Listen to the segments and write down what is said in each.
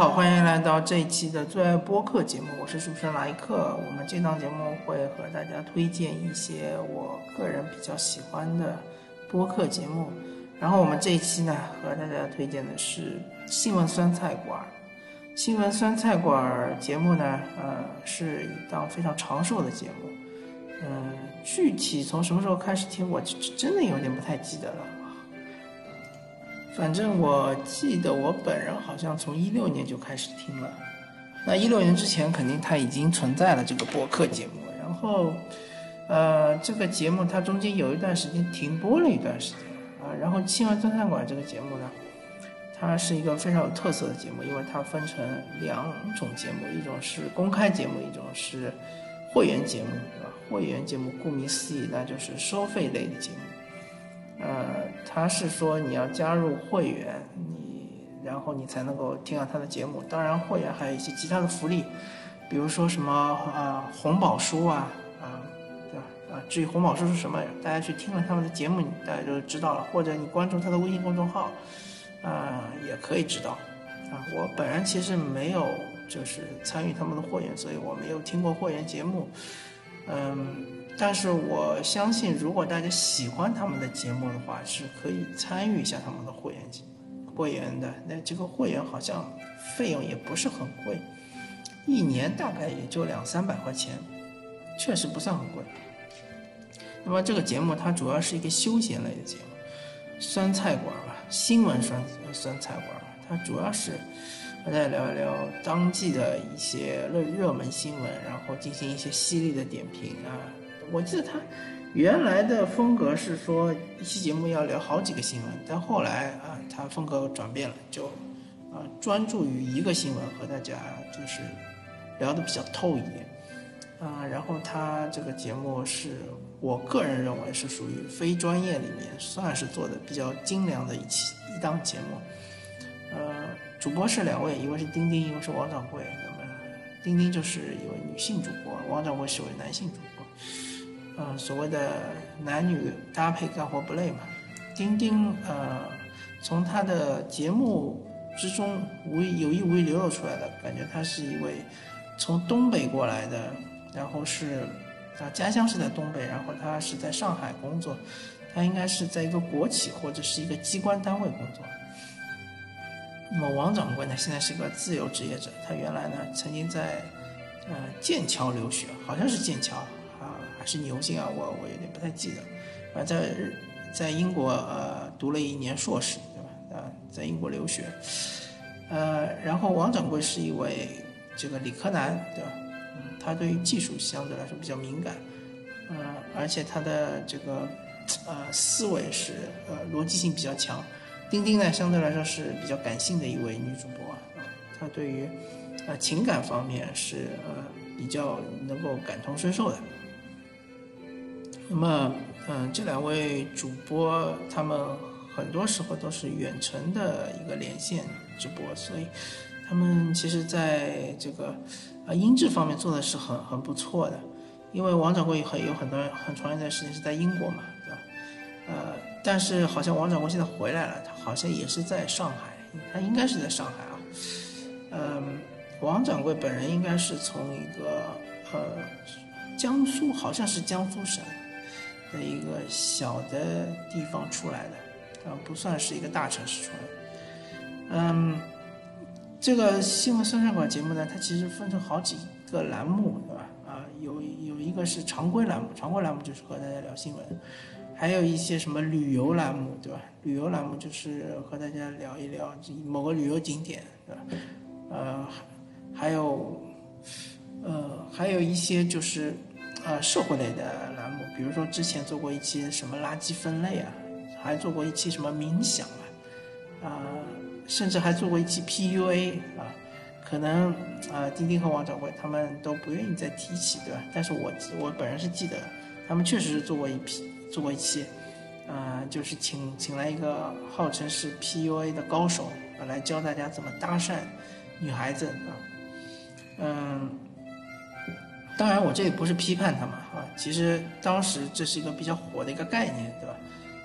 好，欢迎来到这一期的最爱播客节目，我是主持人莱克。我们这档节目会和大家推荐一些我个人比较喜欢的播客节目。然后我们这一期呢，和大家推荐的是新闻酸菜馆。新闻酸菜馆节目呢，呃，是一档非常长寿的节目。嗯，具体从什么时候开始听，我真的有点不太记得了。反正我记得我本人好像从一六年就开始听了，那一六年之前肯定它已经存在了这个播客节目，然后，呃，这个节目它中间有一段时间停播了一段时间啊，然后《新闻侦探馆》这个节目呢，它是一个非常有特色的节目，因为它分成两种节目，一种是公开节目，一种是会员节目，对吧？会员节目顾名思义，那就是收费类的节目。呃，他是说你要加入会员，你然后你才能够听到他的节目。当然，会员还有一些其他的福利，比如说什么啊红宝书啊啊，对吧？啊，至于红宝书是什么，大家去听了他们的节目，大家就知道了。或者你关注他的微信公众号，啊，也可以知道。啊，我本人其实没有就是参与他们的会员，所以我没有听过会员节目。嗯。但是我相信，如果大家喜欢他们的节目的话，是可以参与一下他们的会员节会员的。那这个会员好像费用也不是很贵，一年大概也就两三百块钱，确实不算很贵。那么这个节目它主要是一个休闲类的节目，酸菜馆吧，新闻酸酸菜馆吧，它主要是大家聊一聊当季的一些热热门新闻，然后进行一些犀利的点评啊。我记得他原来的风格是说一期节目要聊好几个新闻，但后来啊，他风格转变了，就啊专注于一个新闻和大家就是聊得比较透一点啊。然后他这个节目是我个人认为是属于非专业里面算是做的比较精良的一期一档节目。呃，主播是两位，一位是丁丁，一位是王掌柜。那么丁丁就是一位女性主播，王掌柜是位男性主播。呃，所谓的男女搭配干活不累嘛。丁丁呃，从他的节目之中无有意无意流露出来的感觉，他是一位从东北过来的，然后是啊家乡是在东北，然后他是在上海工作，他应该是在一个国企或者是一个机关单位工作。那么王掌柜呢，现在是个自由职业者，他原来呢曾经在呃剑桥留学，好像是剑桥啊。还是牛津啊，我我有点不太记得，反正在在英国呃读了一年硕士，对吧？啊，在英国留学，呃，然后王掌柜是一位这个理科男，对吧？嗯，他对于技术相对来说比较敏感，呃，而且他的这个呃思维是呃逻辑性比较强。丁丁呢，相对来说是比较感性的一位女主播，啊，她对于呃情感方面是呃比较能够感同身受的。那么，嗯，这两位主播他们很多时候都是远程的一个连线直播，所以他们其实在这个啊音质方面做的是很很不错的。因为王掌柜很有很多很长一段时间是在英国嘛，对吧？呃，但是好像王掌柜现在回来了，好像也是在上海，他应该是在上海啊。嗯，王掌柜本人应该是从一个呃江苏，好像是江苏省。的一个小的地方出来的，啊，不算是一个大城市出来。嗯，这个新闻酸菜馆节目呢，它其实分成好几个栏目，对吧？啊，有有一个是常规栏目，常规栏目就是和大家聊新闻，还有一些什么旅游栏目，对吧？旅游栏目就是和大家聊一聊某个旅游景点，对吧？呃，还有，呃，还有一些就是。呃，社会类的栏目，比如说之前做过一期什么垃圾分类啊，还做过一期什么冥想啊，啊，甚至还做过一期 PUA 啊，可能啊，丁丁和王掌柜他们都不愿意再提起，对吧？但是我我本人是记得，他们确实是做过一批，做过一期，啊，就是请请来一个号称是 PUA 的高手来教大家怎么搭讪女孩子啊，嗯。当然，我这也不是批判他嘛啊。其实当时这是一个比较火的一个概念，对吧？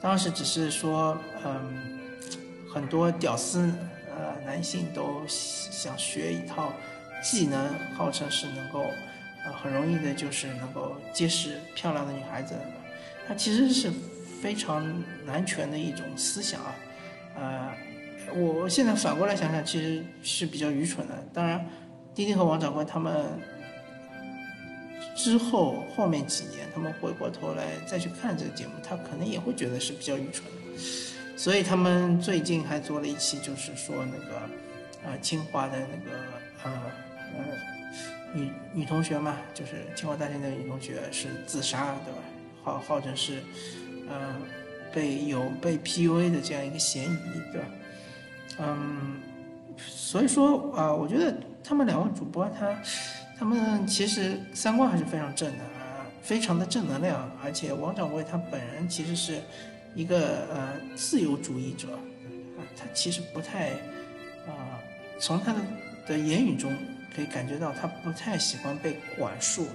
当时只是说，嗯，很多屌丝，呃，男性都想学一套技能，号称是能够呃很容易的，就是能够结识漂亮的女孩子。它其实是非常男权的一种思想啊。呃，我现在反过来想想，其实是比较愚蠢的。当然，丁丁和王掌柜他们。之后后面几年，他们回过头来再去看这个节目，他可能也会觉得是比较愚蠢的。所以他们最近还做了一期，就是说那个，啊，清华的那个，呃，呃，女女同学嘛，就是清华大学的女同学是自杀，对吧？号号称是，呃，被有被 PUA 的这样一个嫌疑，对吧？嗯，所以说啊，我觉得他们两位主播他。他们其实三观还是非常正的啊，非常的正能量。而且王掌柜他本人其实是一个呃自由主义者啊，他其实不太啊，从他的的言语中可以感觉到他不太喜欢被管束的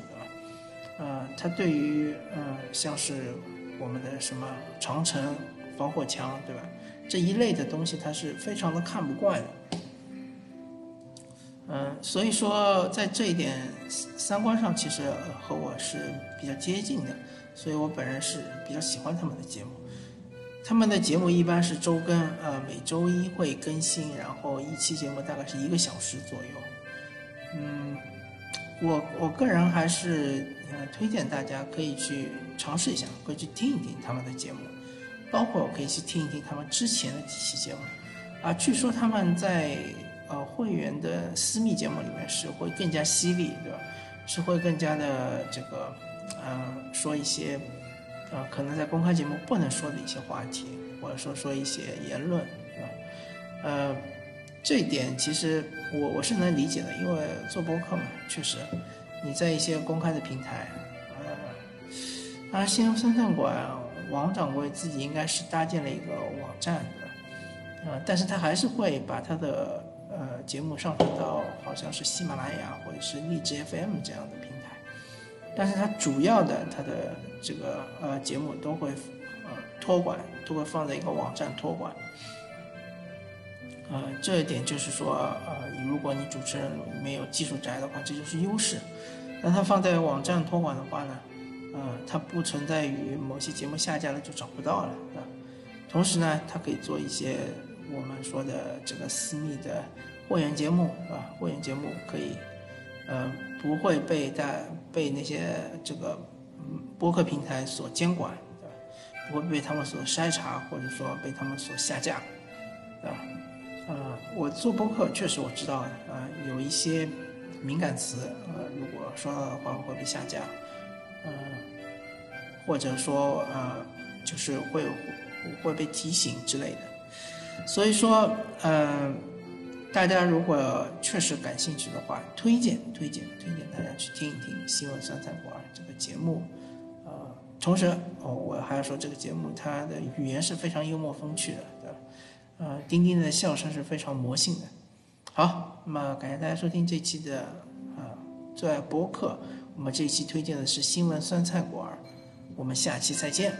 呃。他对于呃像是我们的什么长城防火墙对吧这一类的东西，他是非常的看不惯的。嗯，所以说在这一点三观上，其实和我是比较接近的，所以我本人是比较喜欢他们的节目。他们的节目一般是周更，呃，每周一会更新，然后一期节目大概是一个小时左右。嗯，我我个人还是推荐大家可以去尝试一下，可以去听一听他们的节目，包括可以去听一听他们之前的几期节目。啊，据说他们在。呃，会员的私密节目里面是会更加犀利，对吧？是会更加的这个，嗯，说一些，呃，可能在公开节目不能说的一些话题，或者说说一些言论，对吧？呃，这一点其实我我是能理解的，因为做播客嘛，确实你在一些公开的平台，呃，当然新闻三餐馆王掌柜自己应该是搭建了一个网站，的？呃，但是他还是会把他的。呃，节目上传到好像是喜马拉雅或者是荔枝 FM 这样的平台，但是它主要的它的这个呃节目都会呃托管，都会放在一个网站托管。呃，这一点就是说，呃，如果你主持人没有技术宅的话，这就是优势。那它放在网站托管的话呢，呃，它不存在于某些节目下架了就找不到了，啊。同时呢，它可以做一些。我们说的这个私密的会员节目啊，会员节目可以，呃，不会被大被那些这个播客平台所监管，对吧？不会被他们所筛查，或者说被他们所下架，对吧？呃，我做播客确实我知道，啊，有一些敏感词，呃，如果说到的话会被下架，呃，或者说呃，就是会会被提醒之类的。所以说，嗯，大家如果确实感兴趣的话，推荐推荐推荐大家去听一听《新闻酸菜馆》这个节目，呃，同时哦，我还要说这个节目它的语言是非常幽默风趣的，呃，丁丁的笑声是非常魔性的。好，那么感谢大家收听这期的啊最爱播客，我们这一期推荐的是《新闻酸菜馆》，我们下期再见。